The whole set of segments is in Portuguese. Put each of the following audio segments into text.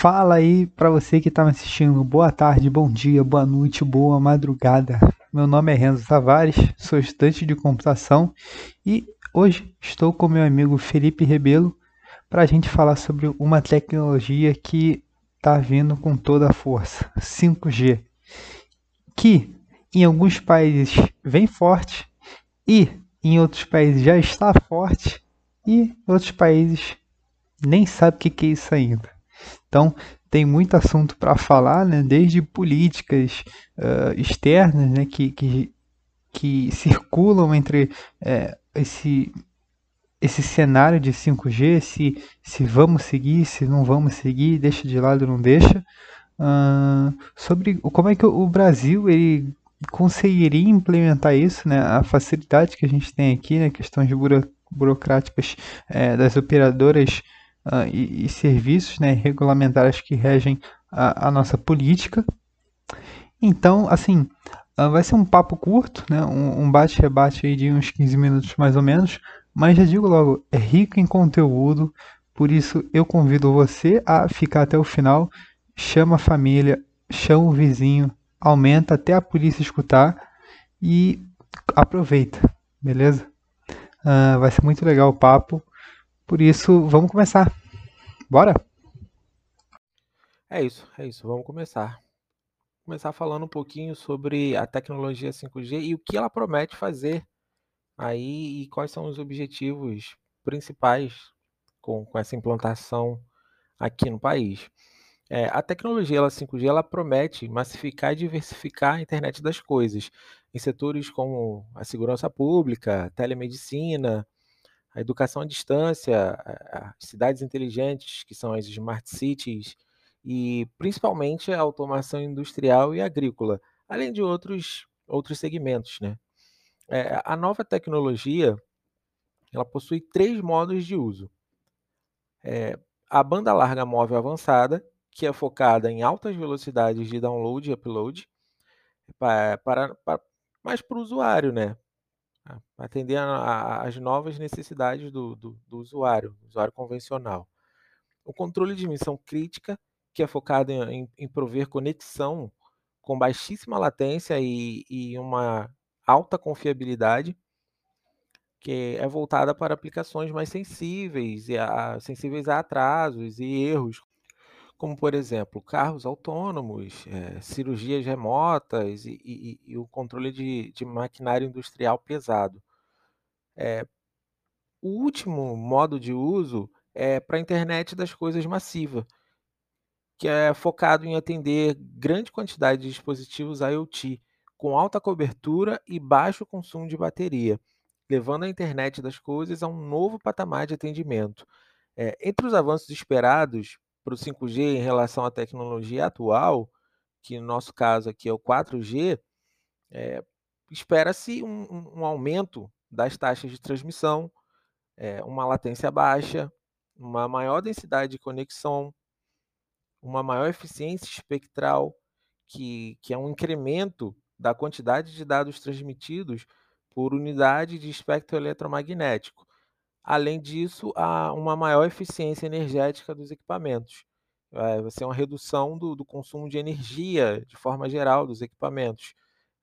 Fala aí para você que está me assistindo. Boa tarde, bom dia, boa noite, boa madrugada. Meu nome é Renzo Tavares, sou estudante de computação e hoje estou com meu amigo Felipe Rebelo para a gente falar sobre uma tecnologia que está vindo com toda a força, 5G, que em alguns países vem forte e em outros países já está forte e outros países nem sabe o que é isso ainda. Então, tem muito assunto para falar, né? desde políticas uh, externas né? que, que, que circulam entre é, esse, esse cenário de 5G, se, se vamos seguir, se não vamos seguir, deixa de lado não deixa, uh, sobre como é que o Brasil ele conseguiria implementar isso, né? a facilidade que a gente tem aqui, né? questões buro burocráticas é, das operadoras uh, e, e, serviços né, regulamentares que regem a, a nossa política. Então, assim, uh, vai ser um papo curto, né, um, um bate-rebate de uns 15 minutos mais ou menos, mas já digo logo, é rico em conteúdo, por isso eu convido você a ficar até o final, chama a família, chama o vizinho, aumenta até a polícia escutar e aproveita, beleza? Uh, vai ser muito legal o papo. Por isso, vamos começar. Bora? É isso, é isso. Vamos começar. Começar falando um pouquinho sobre a tecnologia 5G e o que ela promete fazer aí e quais são os objetivos principais com, com essa implantação aqui no país. É, a tecnologia ela, 5G ela promete massificar e diversificar a internet das coisas em setores como a segurança pública, telemedicina, a educação à distância, as cidades inteligentes, que são as smart cities, e principalmente a automação industrial e agrícola, além de outros, outros segmentos. Né? É, a nova tecnologia ela possui três modos de uso. É, a banda larga móvel avançada, que é focada em altas velocidades de download e upload, para, para, para mais para o usuário, né? Atender às novas necessidades do, do, do usuário, usuário convencional. O controle de missão crítica, que é focado em, em, em prover conexão com baixíssima latência e, e uma alta confiabilidade, que é voltada para aplicações mais sensíveis, e a, sensíveis a atrasos e erros, como, por exemplo, carros autônomos, é, cirurgias remotas e, e, e, o controle de, de maquinário industrial pesado. É, o último modo de uso é para a internet das coisas massiva, que é focado em atender grande quantidade de dispositivos IoT com alta cobertura e baixo consumo de bateria, levando a internet das coisas a um novo patamar de atendimento. É, entre os avanços esperados para o 5G em relação à tecnologia atual, que no nosso caso aqui é o 4G, é, espera-se um, um, aumento das taxas de transmissão, é, uma latência baixa, uma maior densidade de conexão, uma maior eficiência espectral, que, que é um incremento da quantidade de dados transmitidos por unidade de espectro eletromagnético. Além disso, há uma maior eficiência energética dos equipamentos. É, vai ser uma redução do, do consumo de energia de forma geral dos equipamentos.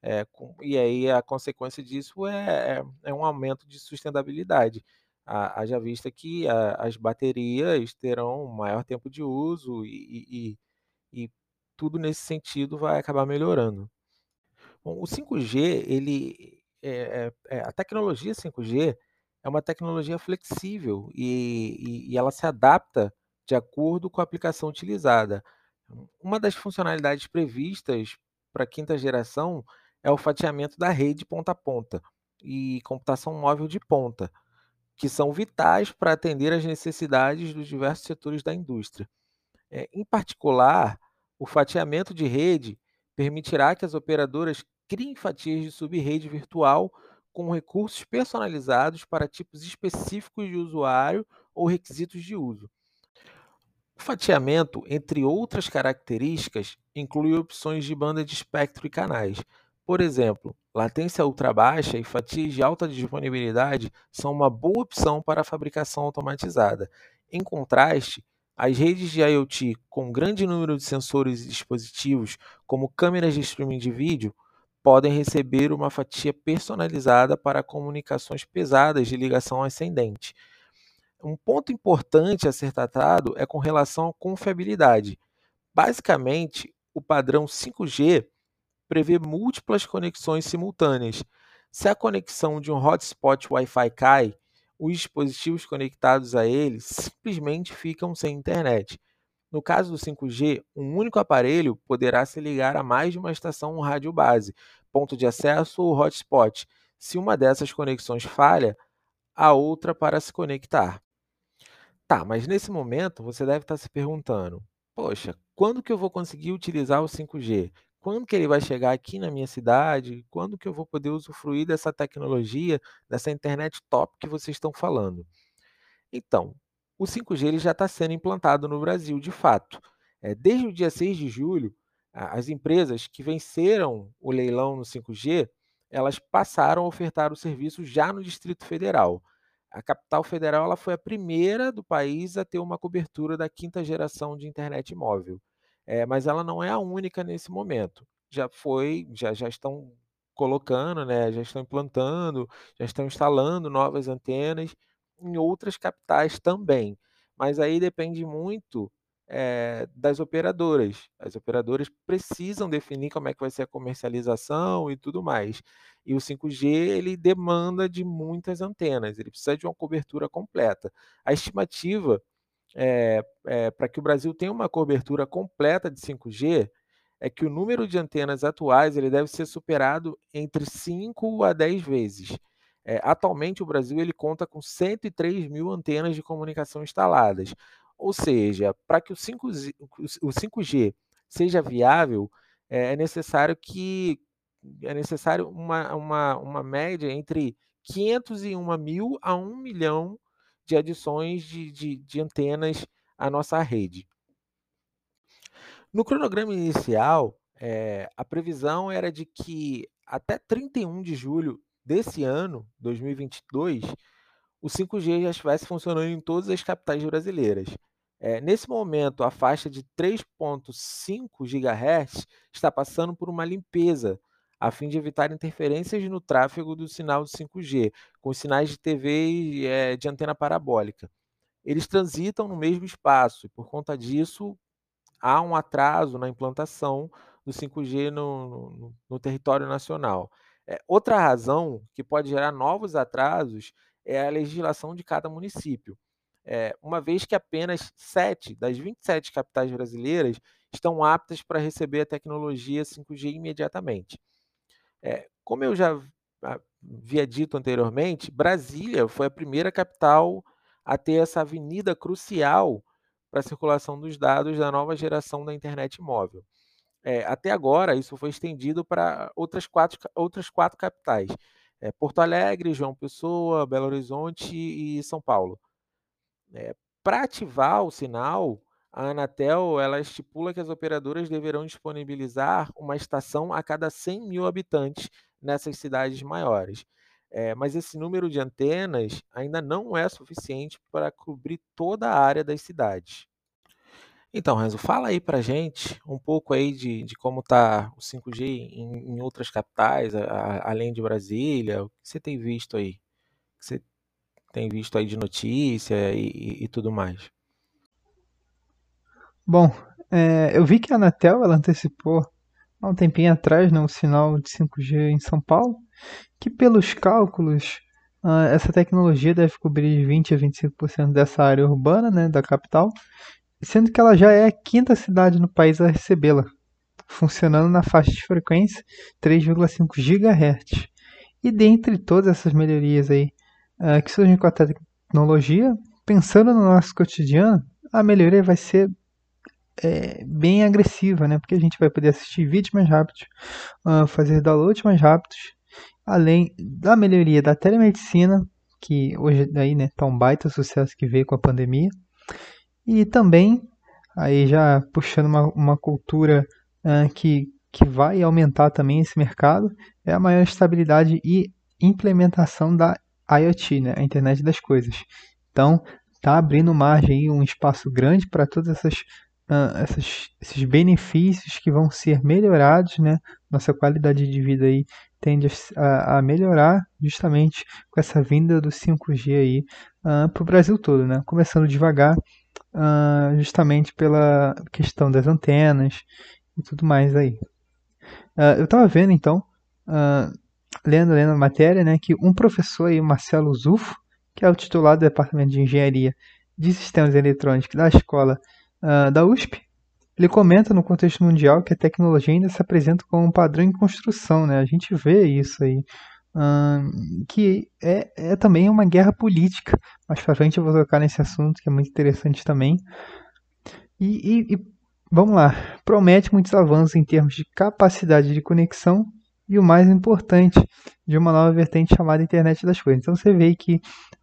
É, com, e aí a consequência disso é, é, é um aumento de sustentabilidade. Haja vista que a, as baterias terão maior tempo de uso e, e, e, tudo nesse sentido vai acabar melhorando. Bom, o 5G, ele, é, é a tecnologia 5G é uma tecnologia flexível e, e ela se adapta de acordo com a aplicação utilizada. Uma das funcionalidades previstas para a quinta geração é o fatiamento da rede ponta a ponta e computação móvel de ponta, que são vitais para atender às necessidades dos diversos setores da indústria. É, em particular, o fatiamento de rede permitirá que as operadoras criem fatias de subrede virtual com recursos personalizados para tipos específicos de usuário ou requisitos de uso. O fatiamento, entre outras características, inclui opções de banda de espectro e canais, por exemplo, latência ultra baixa e fatias de alta disponibilidade são uma boa opção para a fabricação automatizada. Em contraste, As redes de IoT com grande número de sensores e dispositivos, como câmeras de streaming de vídeo, podem receber uma fatia personalizada para comunicações pesadas de ligação ascendente. Um ponto importante a ser tratado é com relação à confiabilidade. Basicamente, o padrão 5G prevê múltiplas conexões simultâneas. Se a conexão de um hotspot Wi-Fi cai, os dispositivos conectados a ele simplesmente ficam sem internet. No caso do 5G, um único aparelho poderá se ligar a mais de uma estação rádio base, ponto de acesso ou hotspot. Se uma dessas conexões falha, a outra para se conectar. Tá, mas nesse momento você deve estar se perguntando: poxa, quando que eu vou conseguir utilizar o 5G? Quando que ele vai chegar aqui na minha cidade? Quando que eu vou poder usufruir dessa tecnologia, dessa internet top que vocês estão falando? Então, o 5G ele já está sendo implantado no Brasil, de fato. É, desde o dia 6 de julho, as empresas que venceram o leilão no 5G, elas passaram a ofertar o serviço já no Distrito Federal. A capital federal ela foi a primeira do país a ter uma cobertura da quinta geração de internet móvel. É, mas ela não é a única nesse momento. Já foi, já, já estão colocando, né, já estão implantando, já estão instalando novas antenas em outras capitais também. Mas aí depende muito é, das operadoras. As operadoras precisam definir como é que vai ser a comercialização e tudo mais. E o 5G ele demanda de muitas antenas, ele precisa de uma cobertura completa. A estimativa é, é, para que o Brasil tenha uma cobertura completa de 5G é que o número de antenas atuais ele deve ser superado entre 5 a 10 vezes. É, atualmente, o Brasil ele conta com 103 mil antenas de comunicação instaladas. Ou seja, para que o 5G, o 5G seja viável, é, é necessário que é necessário uma, uma, uma média entre 501 mil a 1 milhão de adições de, de, de antenas à nossa rede. No cronograma inicial, é, a previsão era de que até 31 de julho desse ano, 2022, o 5G já estivesse funcionando em todas as capitais brasileiras. É, nesse momento, a faixa de 3,5 GHz está passando por uma limpeza, a fim de evitar interferências no tráfego do sinal de 5G, com sinais de TV é, de antena parabólica. Eles transitam no mesmo espaço e, por conta disso, há um atraso na implantação do 5G no, no, no território nacional. É, outra razão que pode gerar novos atrasos é a legislação de cada município. É, uma vez que apenas 7 das 27 capitais brasileiras estão aptas para receber a tecnologia 5G imediatamente. É, como eu já havia dito anteriormente, Brasília foi a primeira capital a ter essa avenida crucial para a circulação dos dados da nova geração da internet móvel. É, até agora, isso foi estendido para outras quatro, outras quatro capitais: é, Porto Alegre, João Pessoa, Belo Horizonte e São Paulo. É, para ativar o sinal, a Anatel ela estipula que as operadoras deverão disponibilizar uma estação a cada 100 mil habitantes nessas cidades maiores. É, mas esse número de antenas ainda não é suficiente para cobrir toda a área das cidades. Então, Renzo, fala aí para gente um pouco aí de, de como está o 5G em, em outras capitais, a, a, além de Brasília. O que você tem visto aí? O que você tem visto aí de notícia e, e, e tudo mais? Bom, é, eu vi que a Anatel ela antecipou há um tempinho atrás né, o sinal de 5G em São Paulo, que pelos cálculos uh, essa tecnologia deve cobrir 20 a 25% dessa área urbana né, da capital sendo que ela já é a quinta cidade no país a recebê-la, funcionando na faixa de frequência 3,5 GHz. E dentre todas essas melhorias aí uh, que surgem com a tecnologia, pensando no nosso cotidiano, a melhoria vai ser é, bem agressiva, né? Porque a gente vai poder assistir vídeos mais rápidos, uh, fazer downloads mais rápidos, além da melhoria da telemedicina, que hoje daí né, tá um baita sucesso que veio com a pandemia, e também, aí já puxando uma, uma cultura uh, que, que vai aumentar também esse mercado, é a maior estabilidade e implementação da IoT, né, a internet das coisas. Então, está abrindo margem um espaço grande para todas essas, uh, essas, esses benefícios que vão ser melhorados, né? Nossa qualidade de vida aí tende a, a melhorar justamente com essa vinda do 5G aí uh, para o Brasil todo, né? Começando devagar, uh, justamente pela questão das antenas e tudo mais aí. Uh, eu estava vendo então, lendo, lendo a matéria, né, que um professor aí, Marcelo Zufo, que é o titular do Departamento de Engenharia de Sistemas Eletrônicos da escola da USP, ele comenta no contexto mundial que a tecnologia ainda se apresenta como um padrão em construção, né? A gente vê isso aí que é, é também uma guerra política. Mais para frente eu vou tocar nesse assunto que é muito interessante também. E, e, e, vamos lá, promete muitos avanços em termos de capacidade de conexão e o mais importante, de uma nova vertente chamada Internet das Coisas. Então você vê que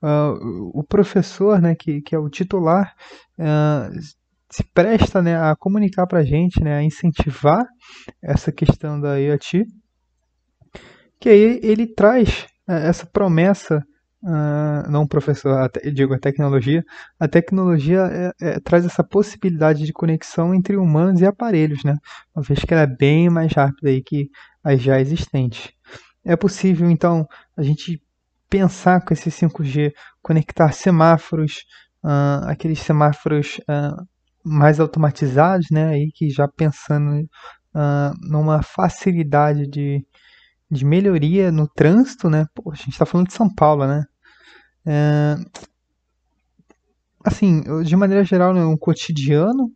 uh, o professor, né, que, que é o titular, uh, se presta né, a comunicar para a gente, né, a incentivar essa questão da IoT que aí ele traz é, essa promessa, uh, não professor, digo a tecnologia, a tecnologia é, é, traz essa possibilidade de conexão entre humanos e aparelhos, né? Uma vez que ela é bem mais rápida aí que as já existentes. É possível, então, a gente pensar com esse 5G, conectar semáforos, uh, aqueles semáforos uh, mais automatizados, né? Aí que já pensando numa facilidade de, de melhoria no trânsito, né? Pô, a gente está falando de São Paulo, né? É, assim, de maneira geral, né, um cotidiano,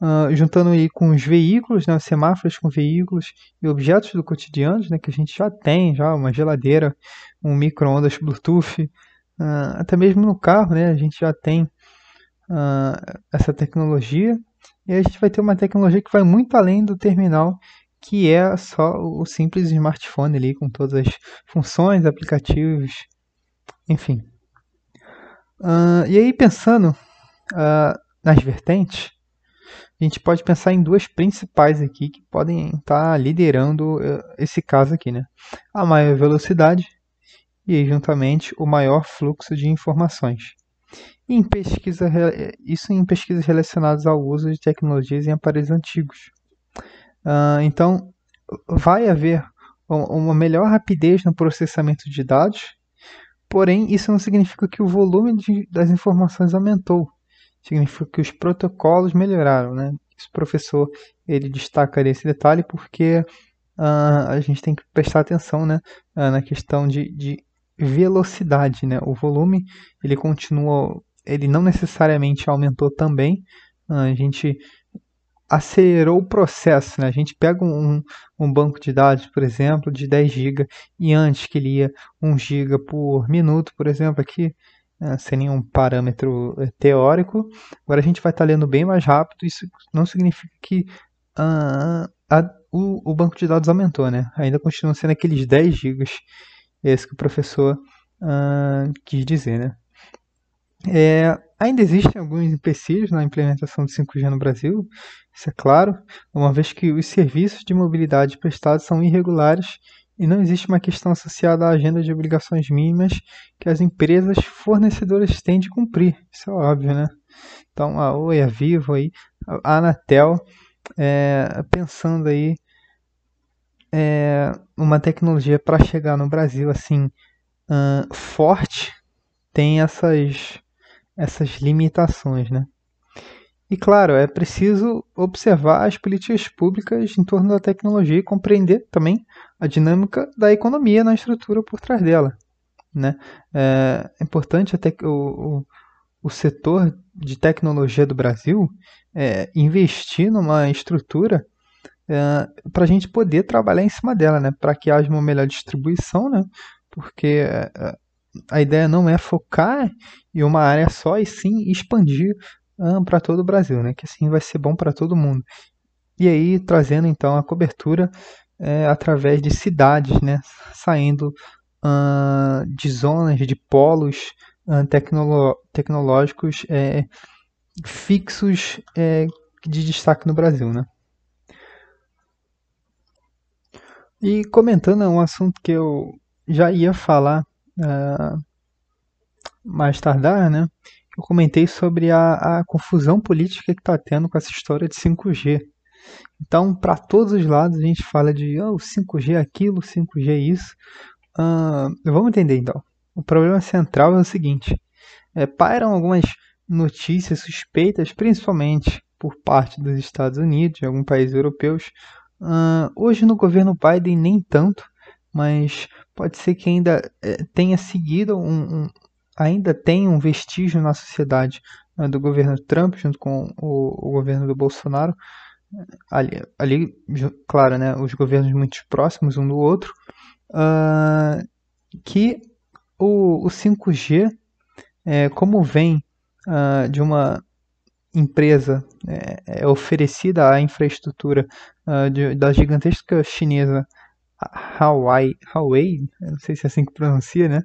uh, juntando aí com os veículos, né, os semáforos com veículos e objetos do cotidiano, né, que a gente já tem, já uma geladeira, um micro-ondas Bluetooth, uh, até mesmo no carro, né, a gente já tem uh, essa tecnologia. E a gente vai ter uma tecnologia que vai muito além do terminal que é só o simples smartphone ali com todas as funções, aplicativos, enfim. Uh, e aí pensando uh, nas vertentes, a gente pode pensar em duas principais aqui que podem estar liderando uh, esse caso aqui, né? A maior velocidade e juntamente o maior fluxo de informações. em pesquisa, isso em pesquisas relacionadas ao uso de tecnologias em aparelhos antigos. Uh, então, vai haver uma melhor rapidez no processamento de dados, porém, isso não significa que o volume de, das informações aumentou. Significa que os protocolos melhoraram. Né? Esse professor ele destaca esse detalhe porque uh, a gente tem que prestar atenção né, uh, na questão de, de velocidade. Né? O volume ele continua, ele não necessariamente aumentou também. a gente acelerou o processo. Né? A gente pega um, um banco de dados, por exemplo, de 10 GB, e antes que ele ia 1 GB por minuto, por exemplo, aqui né, sem nenhum parâmetro eh, teórico, agora a gente vai estar lendo bem mais rápido. Isso não significa que uh, a, o, o, banco de dados aumentou, né? ainda continua sendo aqueles 10 GB, esse que o professor uh, quis dizer. Né? É, ainda existem alguns empecilhos na implementação do 5G no Brasil, isso é claro, uma vez que os serviços de mobilidade prestados são irregulares e não existe uma questão associada à agenda de obrigações mínimas que as empresas fornecedoras têm de cumprir. Isso é óbvio, né? Então, a Oi, a Vivo, aí, a Anatel, é, pensando aí é, uma tecnologia para chegar no Brasil assim uh, forte, tem essas, essas limitações, né? E claro, é preciso observar as políticas públicas em torno da tecnologia e compreender também a dinâmica da economia na estrutura por trás dela. Né? É importante até que o, o, o setor de tecnologia do Brasil é, investir numa estrutura é, para a gente poder trabalhar em cima dela, né? para que haja uma melhor distribuição, né? porque é, a ideia não é focar em uma área só e sim expandir para todo o Brasil, né? Que assim vai ser bom para todo mundo. E aí trazendo então a cobertura é, através de cidades, né? Saindo uh, de zonas, de polos uh, tecnolo tecnológicos é, fixos é, de destaque no Brasil, né? E comentando um assunto que eu já ia falar uh, mais tardar, né? eu comentei sobre a, a confusão política que está tendo com essa história de 5G. Então, para todos os lados, a gente fala de oh, 5G aquilo, 5G isso. Uh, vamos entender então. O problema central é o seguinte: é, pairam algumas notícias suspeitas, principalmente por parte dos Estados Unidos e alguns países europeus. Uh, hoje no governo Biden nem tanto, mas pode ser que ainda é, tenha seguido um, um, ainda tem um vestígio na sociedade uh, do governo Trump junto com o, o governo do Bolsonaro. Ali, ali, claro, né, os governos muito próximos um do outro, uh, que o, o 5G, é, como vem uh, de uma empresa é, é oferecida à infraestrutura uh, de, da gigantesca chinesa Huawei, Huawei, não sei se é assim que pronuncia, né?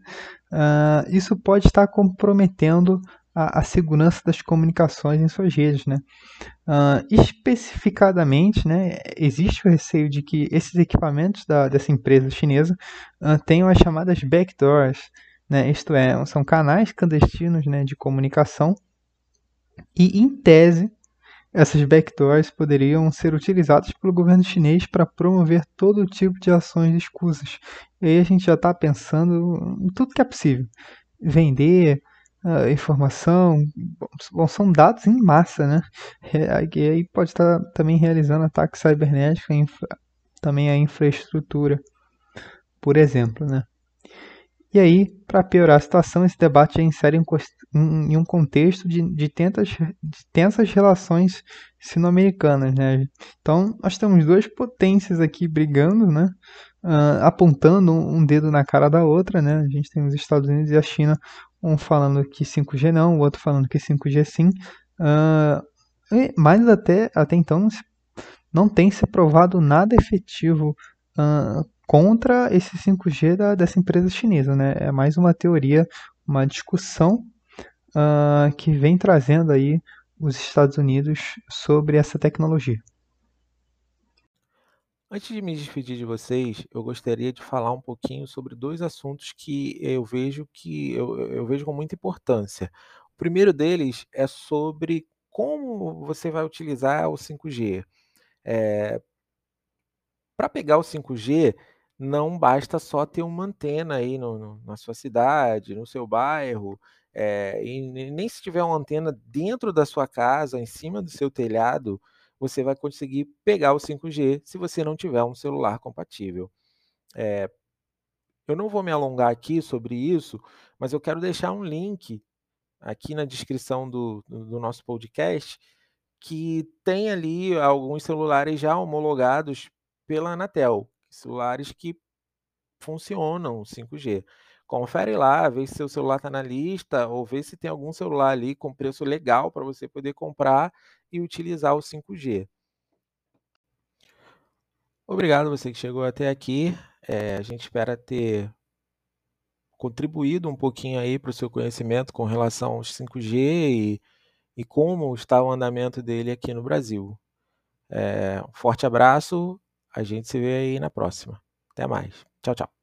Uh, isso pode estar comprometendo a, a, segurança das comunicações em suas redes, né? Uh, especificadamente, né, existe o receio de que esses equipamentos da, dessa empresa chinesa uh, tenham as chamadas backdoors, né? Isto é, são canais clandestinos, né, de comunicação e, em tese, essas backdoors poderiam ser utilizadas pelo governo chinês para promover todo tipo de ações escusas. E aí a gente já está pensando em tudo que é possível. Vender uh, informação, bom, são dados em massa, né? E aí pode estar tá também realizando ataques cibernéticos, também a infraestrutura, por exemplo, né? E aí, para piorar a situação, esse debate já insere em um contexto de, de, tentas, de tensas relações sino-americanas. Né? Então, nós temos duas potências aqui brigando, né? Uh, apontando um dedo na cara da outra. Né? A gente tem os Estados Unidos e a China, um falando que 5G não, o outro falando que 5G sim. Uh, mas até, até então não, se, não tem se provado nada efetivo uh, contra esse 5G da, dessa empresa chinesa. Né? É mais uma teoria, uma discussão uh, que vem trazendo aí os Estados Unidos sobre essa tecnologia. Antes de me despedir de vocês, eu gostaria de falar um pouquinho sobre dois assuntos que eu vejo que eu, eu vejo com muita importância. O primeiro deles é sobre como você vai utilizar o 5G. É, Para pegar o 5G, não basta só ter uma antena aí no, no, na sua cidade, no seu bairro, é, e nem se tiver uma antena dentro da sua casa, em cima do seu telhado, você vai conseguir pegar o 5G se você não tiver um celular compatível. É, eu não vou me alongar aqui sobre isso, mas eu quero deixar um link aqui na descrição do, do nosso podcast que tem ali alguns celulares já homologados pela Anatel, celulares que funcionam 5G. Confere lá, vê se seu celular está na lista, ou vê se tem algum celular ali com preço legal para você poder comprar e utilizar o 5G. Obrigado você que chegou até aqui. É, a gente espera ter contribuído um pouquinho aí para o seu conhecimento com relação aos 5G e, e como está o andamento dele aqui no Brasil. É, um forte abraço a gente se vê aí na próxima. Até mais. Tchau, tchau.